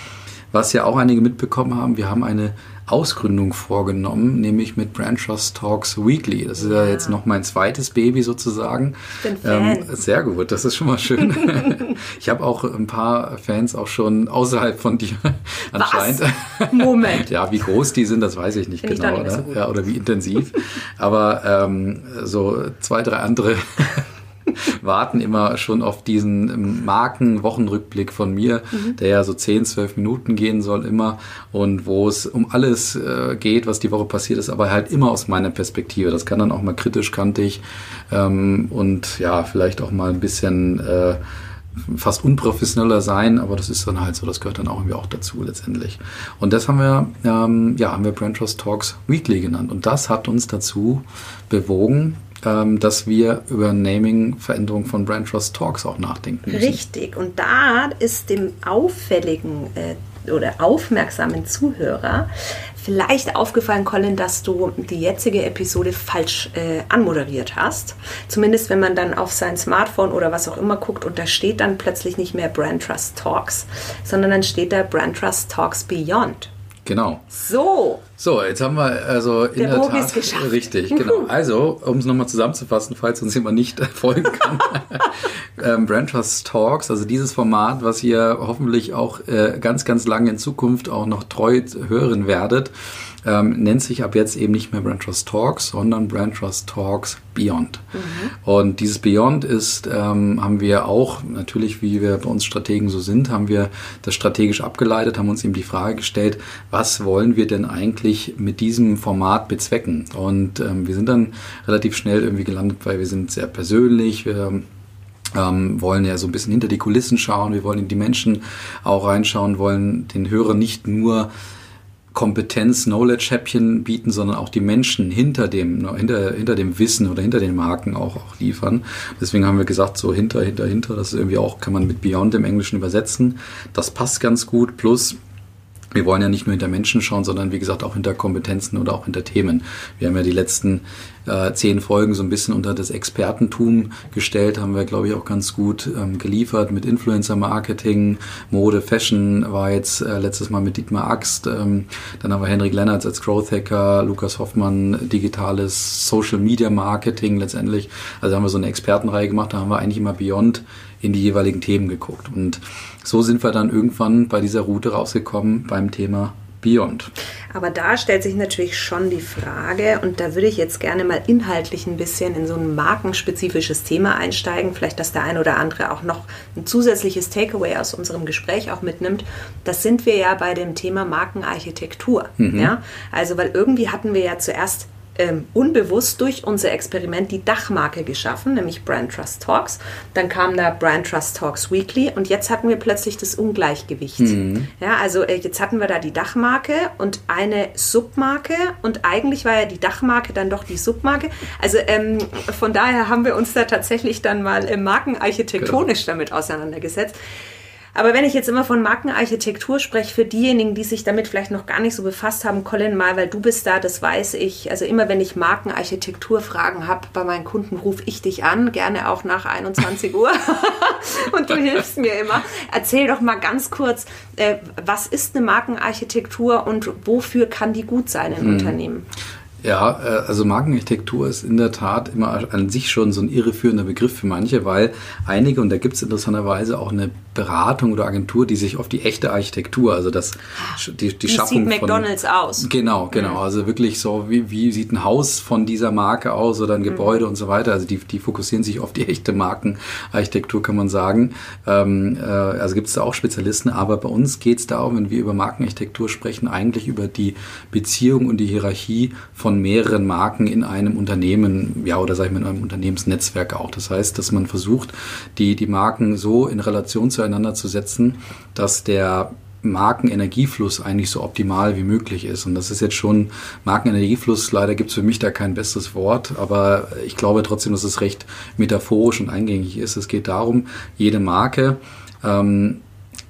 Was ja auch einige mitbekommen haben, wir haben eine Ausgründung vorgenommen, nämlich mit Brand Trust Talks Weekly. Das ist ja, ja jetzt noch mein zweites Baby sozusagen. Ich bin Fan. Ähm, sehr gut, das ist schon mal schön. ich habe auch ein paar Fans auch schon außerhalb von dir anscheinend. Was? Moment. ja, wie groß die sind, das weiß ich nicht Find genau. Ich oder? So ja, oder wie intensiv. Aber ähm, so zwei, drei andere warten immer schon auf diesen Marken-Wochenrückblick von mir, mhm. der ja so 10, 12 Minuten gehen soll immer und wo es um alles äh, geht, was die Woche passiert ist, aber halt immer aus meiner Perspektive. Das kann dann auch mal kritisch, kantig ähm, und ja, vielleicht auch mal ein bisschen äh, fast unprofessioneller sein, aber das ist dann halt so, das gehört dann auch irgendwie auch dazu letztendlich. Und das haben wir, ähm, ja, haben wir Brand Trust Talks Weekly genannt. Und das hat uns dazu bewogen, ähm, dass wir über Naming-Veränderung von Brand Trust Talks auch nachdenken müssen. Richtig. Und da ist dem auffälligen äh, oder aufmerksamen Zuhörer vielleicht aufgefallen, Colin, dass du die jetzige Episode falsch äh, anmoderiert hast. Zumindest wenn man dann auf sein Smartphone oder was auch immer guckt und da steht dann plötzlich nicht mehr Brand Trust Talks, sondern dann steht da Brand Trust Talks Beyond. Genau. So. So, jetzt haben wir also in der, der Bogen Tat ist geschafft. richtig, genau. Also, um es nochmal zusammenzufassen, falls uns jemand nicht folgen kann, ähm, Brand Trust Talks, also dieses Format, was ihr hoffentlich auch äh, ganz, ganz lange in Zukunft auch noch treu hören werdet, ähm, nennt sich ab jetzt eben nicht mehr Brand Trust Talks, sondern Brand Trust Talks Beyond. Mhm. Und dieses Beyond ist, ähm, haben wir auch, natürlich wie wir bei uns Strategen so sind, haben wir das strategisch abgeleitet, haben uns eben die Frage gestellt, was wollen wir denn eigentlich mit diesem Format bezwecken? Und ähm, wir sind dann relativ schnell irgendwie gelandet, weil wir sind sehr persönlich, wir ähm, wollen ja so ein bisschen hinter die Kulissen schauen, wir wollen in die Menschen auch reinschauen, wollen den Hörern nicht nur Kompetenz, Knowledge-Häppchen bieten, sondern auch die Menschen hinter dem, ne, hinter, hinter dem Wissen oder hinter den Marken auch, auch liefern. Deswegen haben wir gesagt, so hinter, hinter, hinter, das ist irgendwie auch, kann man mit Beyond im Englischen übersetzen. Das passt ganz gut. Plus, wir wollen ja nicht nur hinter Menschen schauen, sondern wie gesagt auch hinter Kompetenzen oder auch hinter Themen. Wir haben ja die letzten äh, zehn Folgen so ein bisschen unter das Expertentum gestellt, haben wir, glaube ich, auch ganz gut ähm, geliefert mit Influencer-Marketing, Mode, Fashion war jetzt äh, letztes Mal mit Dietmar Axt, ähm, dann haben wir Henrik Lennartz als Growth Hacker, Lukas Hoffmann, digitales Social-Media-Marketing letztendlich. Also haben wir so eine Expertenreihe gemacht, da haben wir eigentlich immer Beyond in die jeweiligen Themen geguckt. Und so sind wir dann irgendwann bei dieser Route rausgekommen beim Thema Beyond. Aber da stellt sich natürlich schon die Frage, und da würde ich jetzt gerne mal inhaltlich ein bisschen in so ein markenspezifisches Thema einsteigen, vielleicht, dass der ein oder andere auch noch ein zusätzliches Takeaway aus unserem Gespräch auch mitnimmt. Das sind wir ja bei dem Thema Markenarchitektur. Mhm. Ja? Also, weil irgendwie hatten wir ja zuerst ähm, unbewusst durch unser Experiment die Dachmarke geschaffen, nämlich Brand Trust Talks. Dann kam da Brand Trust Talks Weekly und jetzt hatten wir plötzlich das Ungleichgewicht. Mhm. Ja, also äh, jetzt hatten wir da die Dachmarke und eine Submarke und eigentlich war ja die Dachmarke dann doch die Submarke. Also ähm, von daher haben wir uns da tatsächlich dann mal äh, markenarchitektonisch genau. damit auseinandergesetzt. Aber wenn ich jetzt immer von Markenarchitektur spreche, für diejenigen, die sich damit vielleicht noch gar nicht so befasst haben, Colin, mal, weil du bist da, das weiß ich. Also immer wenn ich Markenarchitekturfragen habe bei meinen Kunden, rufe ich dich an, gerne auch nach 21 Uhr. Und du hilfst mir immer. Erzähl doch mal ganz kurz, äh, was ist eine Markenarchitektur und wofür kann die gut sein in hm. Unternehmen? Ja, äh, also Markenarchitektur ist in der Tat immer an sich schon so ein irreführender Begriff für manche, weil einige, und da gibt es interessanterweise auch eine Beratung oder Agentur, die sich auf die echte Architektur, also das die, die wie Schaffung sieht McDonald's von, aus? Genau, genau. Mhm. Also wirklich so, wie, wie sieht ein Haus von dieser Marke aus oder ein Gebäude mhm. und so weiter. Also die, die fokussieren sich auf die echte Markenarchitektur, kann man sagen. Ähm, äh, also gibt es da auch Spezialisten, aber bei uns geht es darum, wenn wir über Markenarchitektur sprechen, eigentlich über die Beziehung und die Hierarchie von mehreren Marken in einem Unternehmen, ja, oder sage ich mal in einem Unternehmensnetzwerk auch. Das heißt, dass man versucht, die, die Marken so in Relation zu zueinander zu setzen, dass der Markenenergiefluss eigentlich so optimal wie möglich ist. Und das ist jetzt schon Markenenergiefluss. Leider gibt es für mich da kein besseres Wort, aber ich glaube trotzdem, dass es recht metaphorisch und eingängig ist. Es geht darum, jede Marke ähm,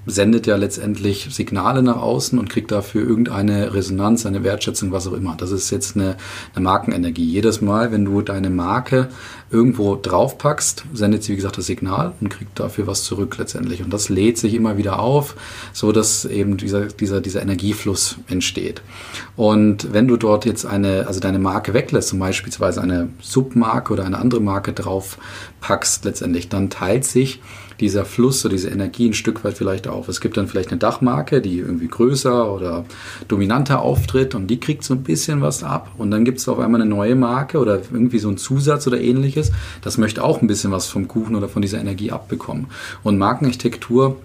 sendet ja letztendlich Signale nach außen und kriegt dafür irgendeine Resonanz, eine Wertschätzung, was auch immer. Das ist jetzt eine, eine Markenenergie. Jedes Mal, wenn du deine Marke irgendwo draufpackst, sendet sie, wie gesagt, das Signal und kriegt dafür was zurück letztendlich. Und das lädt sich immer wieder auf, so dass eben dieser, dieser, dieser Energiefluss entsteht. Und wenn du dort jetzt eine, also deine Marke weglässt, zum Beispiel eine Submarke oder eine andere Marke draufpackst letztendlich, dann teilt sich dieser Fluss oder diese Energie ein Stück weit vielleicht auf. Es gibt dann vielleicht eine Dachmarke, die irgendwie größer oder dominanter auftritt und die kriegt so ein bisschen was ab. Und dann gibt es auf einmal eine neue Marke oder irgendwie so ein Zusatz oder ähnliches. Das möchte auch ein bisschen was vom Kuchen oder von dieser Energie abbekommen. Und Markenarchitektur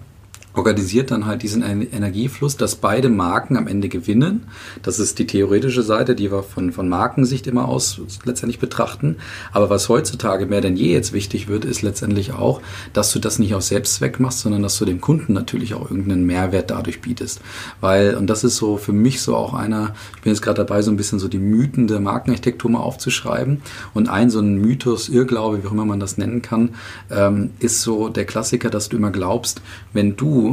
organisiert dann halt diesen Energiefluss, dass beide Marken am Ende gewinnen. Das ist die theoretische Seite, die wir von, von Markensicht immer aus letztendlich betrachten. Aber was heutzutage mehr denn je jetzt wichtig wird, ist letztendlich auch, dass du das nicht aus Selbstzweck machst, sondern dass du dem Kunden natürlich auch irgendeinen Mehrwert dadurch bietest. Weil, und das ist so für mich so auch einer, ich bin jetzt gerade dabei, so ein bisschen so die Mythen der Markenarchitektur mal aufzuschreiben. Und ein so ein Mythos, Irrglaube, wie auch immer man das nennen kann, ähm, ist so der Klassiker, dass du immer glaubst, wenn du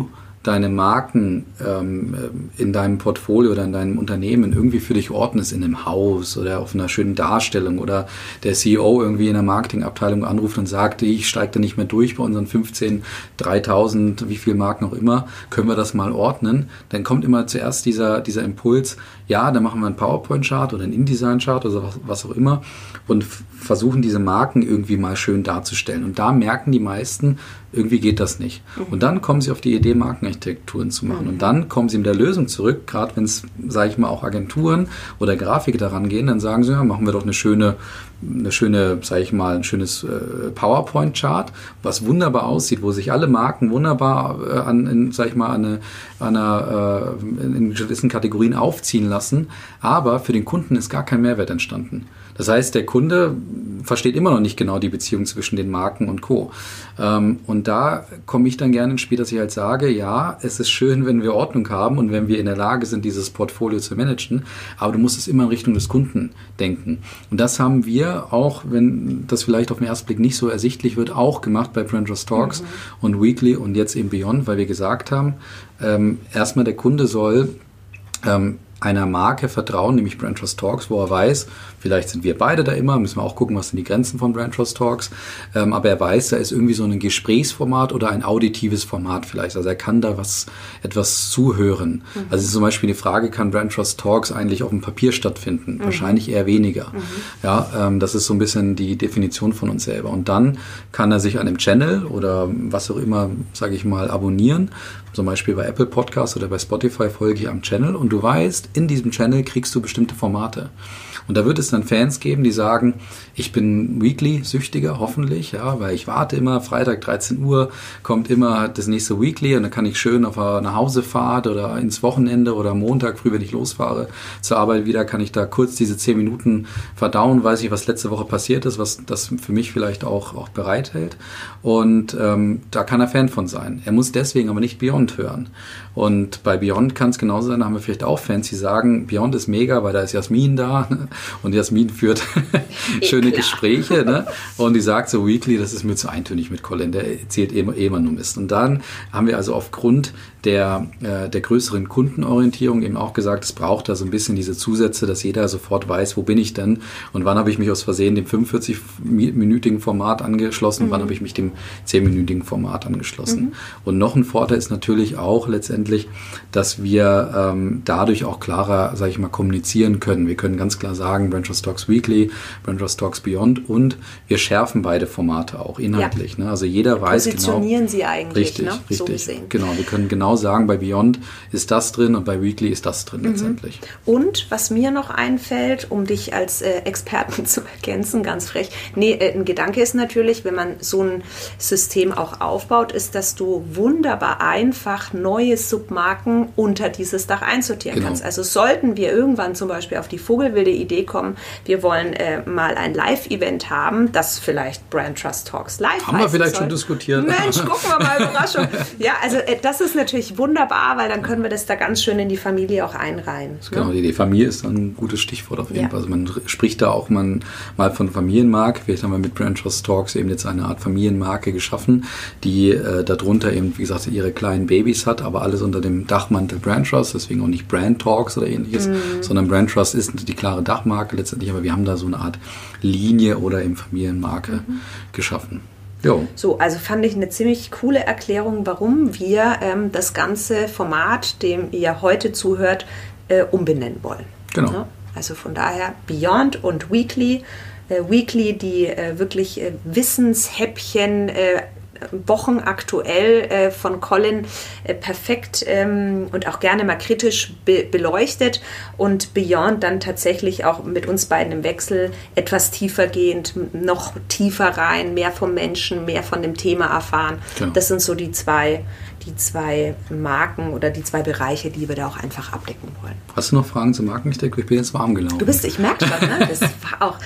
deine Marken ähm, in deinem Portfolio oder in deinem Unternehmen irgendwie für dich ordnest in einem Haus oder auf einer schönen Darstellung oder der CEO irgendwie in der Marketingabteilung anruft und sagt, ich steige da nicht mehr durch bei unseren 15, 3000, wie viel Marken auch immer, können wir das mal ordnen, dann kommt immer zuerst dieser, dieser Impuls, ja, dann machen wir einen PowerPoint-Chart oder einen InDesign-Chart oder was, was auch immer und versuchen diese Marken irgendwie mal schön darzustellen. Und da merken die meisten, irgendwie geht das nicht. Mhm. Und dann kommen sie auf die Idee, Markenarchitekturen zu machen. Mhm. Und dann kommen sie mit der Lösung zurück, gerade wenn es, sage ich mal, auch Agenturen oder Grafiker daran gehen, dann sagen sie, ja, machen wir doch eine schöne, eine schöne, sage ich mal, ein schönes äh, PowerPoint-Chart, was wunderbar aussieht, wo sich alle Marken wunderbar äh, an, in, sag ich mal, an, eine, einer, äh, in gewissen Kategorien aufziehen lassen. Aber für den Kunden ist gar kein Mehrwert entstanden. Das heißt, der Kunde versteht immer noch nicht genau die Beziehung zwischen den Marken und Co. Ähm, und da komme ich dann gerne ins Spiel, dass ich halt sage, ja, es ist schön, wenn wir Ordnung haben und wenn wir in der Lage sind, dieses Portfolio zu managen, aber du musst es immer in Richtung des Kunden denken. Und das haben wir auch, wenn das vielleicht auf den ersten Blick nicht so ersichtlich wird, auch gemacht bei Brandress Talks mhm. und Weekly und jetzt eben Beyond, weil wir gesagt haben, ähm, erstmal der Kunde soll ähm, einer Marke vertrauen, nämlich Brand Trust Talks, wo er weiß, vielleicht sind wir beide da immer, müssen wir auch gucken, was sind die Grenzen von Brand Trust Talks, ähm, aber er weiß, da ist irgendwie so ein Gesprächsformat oder ein auditives Format vielleicht, also er kann da was, etwas zuhören. Mhm. Also zum Beispiel die Frage, kann Brand Trust Talks eigentlich auf dem Papier stattfinden? Mhm. Wahrscheinlich eher weniger. Mhm. Ja, ähm, das ist so ein bisschen die Definition von uns selber. Und dann kann er sich an dem Channel oder was auch immer, sage ich mal, abonnieren zum Beispiel bei Apple Podcasts oder bei Spotify folge ich am Channel und du weißt, in diesem Channel kriegst du bestimmte Formate. Und da wird es dann Fans geben, die sagen, ich bin Weekly-Süchtiger, hoffentlich, ja, weil ich warte immer, Freitag 13 Uhr kommt immer das nächste Weekly und dann kann ich schön auf eine Hausefahrt oder ins Wochenende oder Montag früh, wenn ich losfahre zur Arbeit wieder, kann ich da kurz diese 10 Minuten verdauen, weiß ich, was letzte Woche passiert ist, was das für mich vielleicht auch, auch bereithält. Und ähm, da kann er Fan von sein. Er muss deswegen aber nicht Beyond hören. Und bei Beyond kann es genauso sein, da haben wir vielleicht auch Fans, die sagen, Beyond ist mega, weil da ist Jasmin da und Jasmin führt schöne Klar. Gespräche ne? und die sagt so Weekly, das ist mir zu eintönig mit Colin, der erzählt eh, eh immer nur Mist. Und dann haben wir also aufgrund der, äh, der größeren Kundenorientierung eben auch gesagt, es braucht da so ein bisschen diese Zusätze, dass jeder sofort weiß, wo bin ich denn und wann habe ich mich aus Versehen dem 45-minütigen Format angeschlossen, mhm. wann habe ich mich dem 10-minütigen Format angeschlossen. Mhm. Und noch ein Vorteil ist natürlich auch letztendlich, dass wir ähm, dadurch auch klarer, sage ich mal, kommunizieren können. Wir können ganz klar sagen, Brancher Stocks Weekly, Brancher Stocks Beyond und wir schärfen beide Formate auch inhaltlich. Ja. Ne? Also jeder weiß genau. Positionieren sie eigentlich, richtig, ne? richtig. So gesehen. Genau, wir können genau genau sagen, bei Beyond ist das drin und bei Weekly ist das drin mhm. letztendlich. Und was mir noch einfällt, um dich als äh, Experten zu ergänzen, ganz frech, nee, äh, ein Gedanke ist natürlich, wenn man so ein System auch aufbaut, ist, dass du wunderbar einfach neue Submarken unter dieses Dach einsortieren genau. kannst. Also sollten wir irgendwann zum Beispiel auf die vogelwilde Idee kommen, wir wollen äh, mal ein Live-Event haben, das vielleicht Brand Trust Talks live Haben wir vielleicht soll. schon diskutiert. Mensch, gucken wir mal, Überraschung. ja, also äh, das ist natürlich natürlich wunderbar, weil dann können wir das da ganz schön in die Familie auch einreihen. Genau, die Familie ist ein gutes Stichwort auf jeden ja. Fall. Also man spricht da auch mal, mal von Familienmarke. Vielleicht haben wir mit Brand Trust Talks eben jetzt eine Art Familienmarke geschaffen, die äh, darunter eben, wie gesagt, ihre kleinen Babys hat, aber alles unter dem Dachmantel Brand Trust, deswegen auch nicht Brand Talks oder ähnliches, mhm. sondern Brand Trust ist die klare Dachmarke letztendlich, aber wir haben da so eine Art Linie oder eben Familienmarke mhm. geschaffen. Jo. So, also fand ich eine ziemlich coole Erklärung, warum wir ähm, das ganze Format, dem ihr heute zuhört, äh, umbenennen wollen. Genau. Ja? Also von daher Beyond und Weekly. Äh, Weekly, die äh, wirklich äh, Wissenshäppchen äh, Wochen aktuell äh, von Colin äh, perfekt ähm, und auch gerne mal kritisch be beleuchtet und Beyond dann tatsächlich auch mit uns beiden im Wechsel etwas tiefer gehend, noch tiefer rein, mehr vom Menschen, mehr von dem Thema erfahren. Genau. Das sind so die zwei die zwei Marken oder die zwei Bereiche, die wir da auch einfach abdecken wollen. Hast du noch Fragen zum Markensteck? Ich bin jetzt warm gelaufen. Du bist, ich merke schon, ne? Das war auch,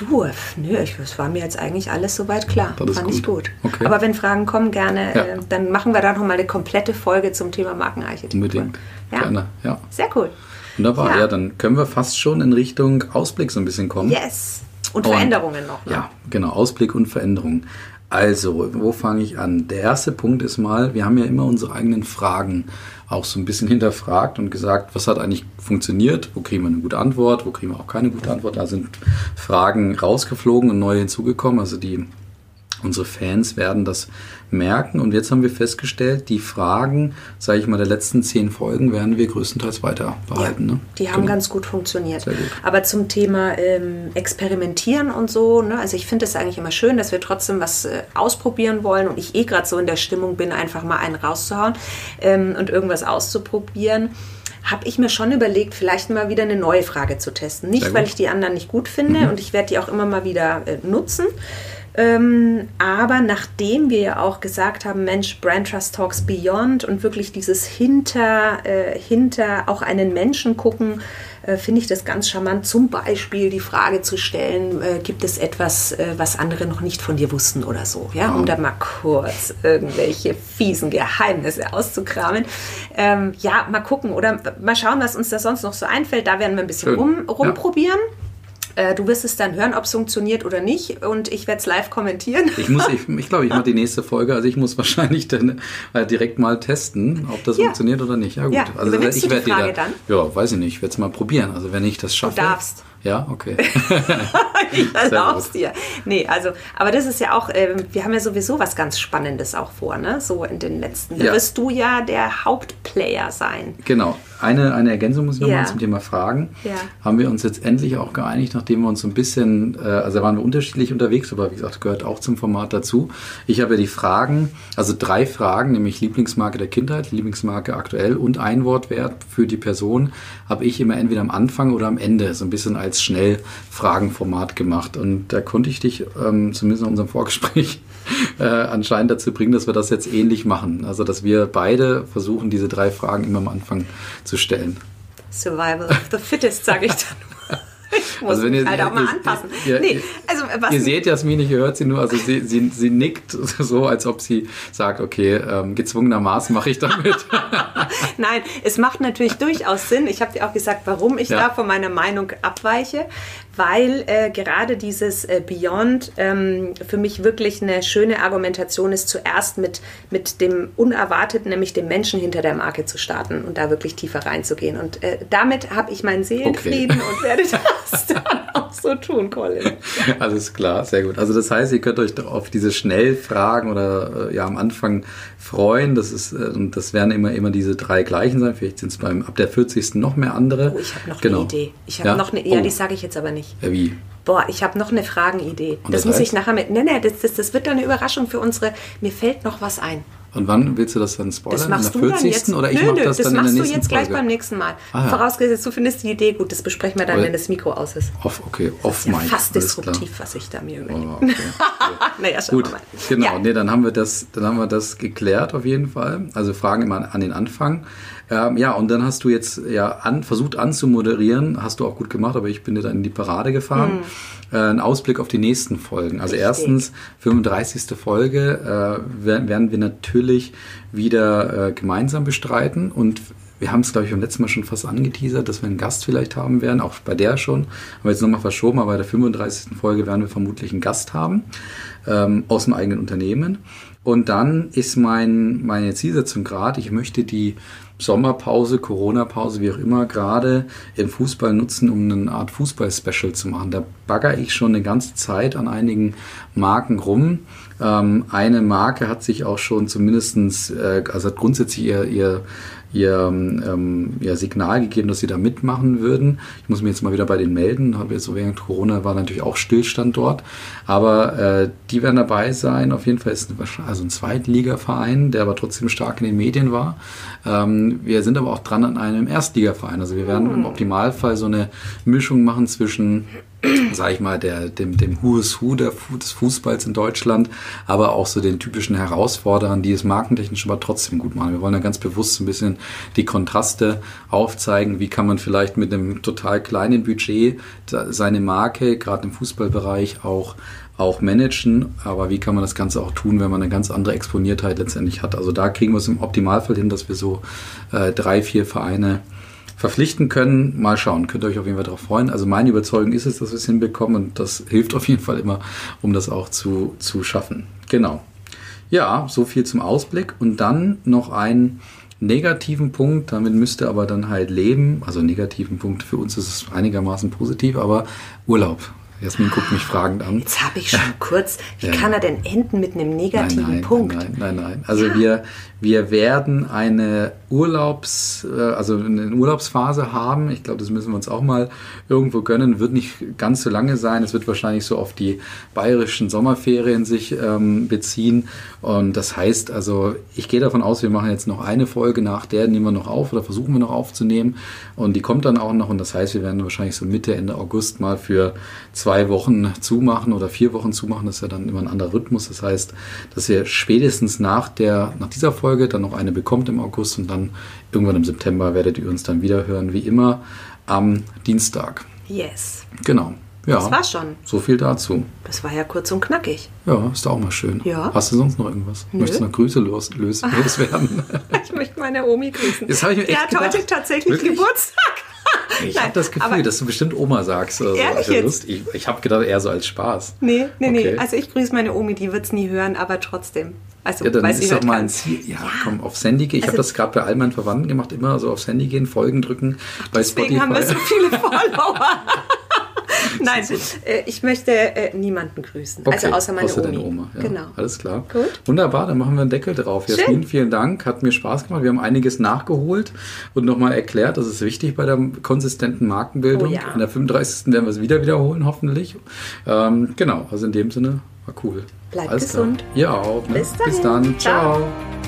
du, nö, das war mir jetzt eigentlich alles soweit klar. Das Fand gut. ich gut. Okay. Aber wenn Fragen kommen, gerne, ja. äh, dann machen wir da noch mal eine komplette Folge zum Thema Markenarchitektur. Unbedingt. Ja. Gerne, ja. Sehr cool. Wunderbar, ja. ja, dann können wir fast schon in Richtung Ausblick so ein bisschen kommen. Yes. Und, und Veränderungen noch. Ne? Ja, genau, Ausblick und Veränderungen. Also, wo fange ich an? Der erste Punkt ist mal, wir haben ja immer unsere eigenen Fragen auch so ein bisschen hinterfragt und gesagt, was hat eigentlich funktioniert, wo kriegen wir eine gute Antwort, wo kriegen wir auch keine gute Antwort. Da sind Fragen rausgeflogen und neue hinzugekommen. Also die Unsere Fans werden das merken. Und jetzt haben wir festgestellt, die Fragen, sage ich mal, der letzten zehn Folgen werden wir größtenteils weiter behalten. Ja, ne? Die haben genau. ganz gut funktioniert. Gut. Aber zum Thema ähm, Experimentieren und so, ne, also ich finde es eigentlich immer schön, dass wir trotzdem was äh, ausprobieren wollen und ich eh gerade so in der Stimmung bin, einfach mal einen rauszuhauen ähm, und irgendwas auszuprobieren habe ich mir schon überlegt, vielleicht mal wieder eine neue Frage zu testen. Nicht, weil ich die anderen nicht gut finde Mhm. und ich werde die auch immer mal wieder äh, nutzen. Ähm, aber nachdem wir ja auch gesagt haben, Mensch, Brand Trust Talks Beyond und wirklich dieses hinter, äh, hinter auch einen Menschen gucken, äh, finde ich das ganz charmant. Zum Beispiel die Frage zu stellen, äh, gibt es etwas, äh, was andere noch nicht von dir wussten oder so, ja, um da mal kurz irgendwelche fiesen Geheimnisse auszukramen. Ähm, ja, mal gucken oder mal schauen, was uns da sonst noch so einfällt. Da werden wir ein bisschen Schön. rum, Ja. Äh, Du wirst es dann hören, ob es funktioniert oder nicht. Und ich werde es live kommentieren. Ich muss, ich, ich glaube, ich mache die nächste Folge, also ich muss wahrscheinlich dann äh, direkt mal testen, ob das Ja. funktioniert oder nicht. Ja gut, Ja, also ich du die werde dir Frage da, dann? ja, weiß ich nicht, ich werde es mal probieren. Also wenn ich das schaffe. darfst. Ja, okay. ich erlaub's dir. Nee, also, aber das ist ja auch, ähm, wir haben ja sowieso was ganz Spannendes auch vor, ne? So in den letzten. Da Ja. wirst du ja der Hauptplayer sein. Genau. Eine, eine Ergänzung muss ich noch Ja. zum Thema Fragen. Ja. Haben wir uns jetzt endlich auch geeinigt, nachdem wir uns so ein bisschen, äh, also da waren wir unterschiedlich unterwegs, aber wie gesagt, gehört auch zum Format dazu. Ich habe ja die Fragen, also drei Fragen, nämlich Lieblingsmarke der Kindheit, Lieblingsmarke aktuell und ein Wortwert für die Person, habe ich immer entweder am Anfang oder am Ende so ein bisschen als Schnellfragenformat gemacht. Und da konnte ich dich, ähm, zumindest in unserem Vorgespräch, äh, anscheinend dazu bringen, dass wir das jetzt ähnlich machen. Also, dass wir beide versuchen, diese drei Fragen immer am Anfang zu stellen. Survival of the Fittest, sage ich dann. Ich muss Also wenn ihr- halt auch mal ihr- anpassen. ihr- nee, also was Ihr seht Jasmin, ich hört sie nur, also sie, sie, sie nickt so, als ob sie sagt, okay, ähm, gezwungenermaßen mache ich damit. Nein, es macht natürlich durchaus Sinn. Ich habe dir auch gesagt, warum ich Ja. da von meiner Meinung abweiche, weil äh, gerade dieses äh, Beyond ähm, für mich wirklich eine schöne Argumentation ist, zuerst mit, mit dem Unerwarteten, nämlich dem Menschen hinter der Marke zu starten und da wirklich tiefer reinzugehen. Und äh, damit habe ich meinen Seelenfrieden und werde das dann auch so tun, Colin. Alles klar, sehr gut. Also das heißt, ihr könnt euch auf diese Schnellfragen oder äh, ja am Anfang freuen. Das ist äh, und das werden immer immer diese drei gleichen sein. Vielleicht sind es beim ab der 40. noch mehr andere. Oh, ich habe noch Genau. eine Idee. Ich habe Ja? noch eine, ja, Oh. die sage ich jetzt aber nicht. Ja, wie? Boah, ich habe noch eine Fragenidee. Und Das das muss ich heißt? nachher mit. Nee, nee, das, das, das wird dann eine Überraschung für unsere. Mir fällt noch was ein. Und wann willst du das dann spoilern? Das machst in du der 40. dann jetzt. oder ich nö, mache nö, das, das dann in machst der du nächsten jetzt gleich Folge? beim nächsten Mal. Ah, ja. Vorausgesetzt, du findest die Idee gut. Das besprechen wir dann, Aber- wenn das Mikro aus ist. Off, okay, off Das ist ja fast disruptiv, was ich da mir überlege. Oh, okay. Naja, schauen Gut, mal. genau. Ja. Nee, dann haben wir das, dann haben wir das geklärt auf jeden Fall. Also Fragen immer an den Anfang. Ähm, ja, und dann hast du jetzt ja an, versucht anzumoderieren, hast du auch gut gemacht, aber ich bin dir dann in die Parade gefahren. Äh, ein Ausblick auf die nächsten Folgen. Also. Richtig. erstens 35. Folge äh, werden, werden wir natürlich wieder äh, gemeinsam bestreiten und wir haben es, glaube ich, beim letzten Mal schon fast angeteasert, dass wir einen Gast vielleicht haben werden, auch bei der schon. Haben wir jetzt nochmal verschoben, aber bei der 35. Folge werden wir vermutlich einen Gast haben ähm, aus dem eigenen Unternehmen. Und dann ist mein, meine Zielsetzung gerade, ich möchte die Sommerpause, Corona-Pause, wie auch immer, gerade im Fußball nutzen, um eine Art Fußball-Special zu machen. Da bagger ich schon eine ganze Zeit an einigen Marken rum. Ähm, eine Marke hat sich auch schon zumindestens, äh, also hat grundsätzlich ihr, ihr, ihr, ähm, ihr Signal gegeben, dass sie da mitmachen würden. Ich muss mich jetzt mal wieder bei denen melden. Habe jetzt so während Corona war natürlich auch Stillstand dort. Aber äh, die werden dabei sein. Auf jeden Fall ist es also ein Zweitligaverein, der aber trotzdem stark in den Medien war. Ähm, wir sind aber auch dran an einem Erstligaverein. Also wir werden im Optimalfall so eine Mischung machen zwischen sage ich mal, der, dem, dem Who is Who des Fußballs in Deutschland, aber auch so den typischen Herausforderern, die es markentechnisch aber trotzdem gut machen. Wir wollen da ganz bewusst ein bisschen die Kontraste aufzeigen. Wie kann man vielleicht mit einem total kleinen Budget seine Marke, gerade im Fußballbereich, auch auch managen, aber wie kann man das Ganze auch tun, wenn man eine ganz andere Exponiertheit letztendlich hat. Also da kriegen wir es im Optimalfall hin, dass wir so äh, drei, vier Vereine verpflichten können. Mal schauen, könnt ihr euch auf jeden Fall darauf freuen. Also meine Überzeugung ist es, dass wir es hinbekommen und das hilft auf jeden Fall immer, um das auch zu, zu schaffen. Genau. Ja, so viel zum Ausblick und dann noch ein negativen Punkt, damit müsst ihr aber dann halt leben. Also negativen Punkt, für uns ist es einigermaßen positiv, aber Urlaub. Jasmin guckt mich fragend an. Jetzt habe ich schon kurz, wie Ja. kann er denn enden mit einem negativen nein, nein, Punkt? Nein, nein, nein. Also wir, wir werden eine Urlaubs, äh, also eine Urlaubsphase haben. Ich glaube, das müssen wir uns auch mal irgendwo gönnen. Wird nicht ganz so lange sein. Es wird wahrscheinlich so auf die bayerischen Sommerferien sich ähm, beziehen. Und das heißt, also ich gehe davon aus, wir machen jetzt noch eine Folge nach der nehmen wir noch auf oder versuchen wir noch aufzunehmen. Und die kommt dann auch noch. Und das heißt, wir werden wahrscheinlich so Mitte, Ende August mal für zwei Wochen zumachen oder vier Wochen zumachen. Das ist ja dann immer ein anderer Rhythmus. Das heißt, dass ihr spätestens nach der, nach dieser Folge dann noch eine bekommt im August und dann irgendwann im September werdet ihr uns dann wieder hören, wie immer am Dienstag. Yes. Genau. Ja. Das war's schon. So viel dazu. Das war ja kurz und knackig. Ja, ist auch mal schön. Ja. Hast du sonst noch irgendwas? Nö. Möchtest du noch Grüße los, los, loswerden? Ich möchte meine Omi grüßen. Das habe ich mir echt hat heute gedacht. tatsächlich Wirklich? Geburtstag. Ich habe das Gefühl, dass du bestimmt Oma sagst. Oder so. Ehrlich Also jetzt? Lust- Ich, ich habe gedacht, eher so als Spaß. Nee, nee, Okay. nee. Also ich grüße meine Omi, die wird es nie hören, aber trotzdem. Also, Ja, dann sie ist doch hört mal ein Ziel. Ja, komm, aufs Handy gehen. Ich habe Also- das gerade bei all meinen Verwandten gemacht, immer so aufs Handy gehen, Folgen drücken bei Deswegen Spotify. haben wir so viele Follower. Nein, äh, ich möchte äh, niemanden grüßen. Okay, also außer meine außer Omi. Oma. Ja, Genau. Alles klar. Gut. Wunderbar, dann machen wir einen Deckel drauf. Schön. Jasmin, vielen Dank. Hat mir Spaß gemacht. Wir haben einiges nachgeholt und nochmal erklärt, das ist wichtig bei der konsistenten Markenbildung. Oh ja. An der 35. werden wir es wieder wiederholen, hoffentlich. Ähm, genau, also in dem Sinne, war cool. Bleib Alles gesund. Klar. Ihr auch. Ne? Bis. Bis dann. Ciao. Ciao.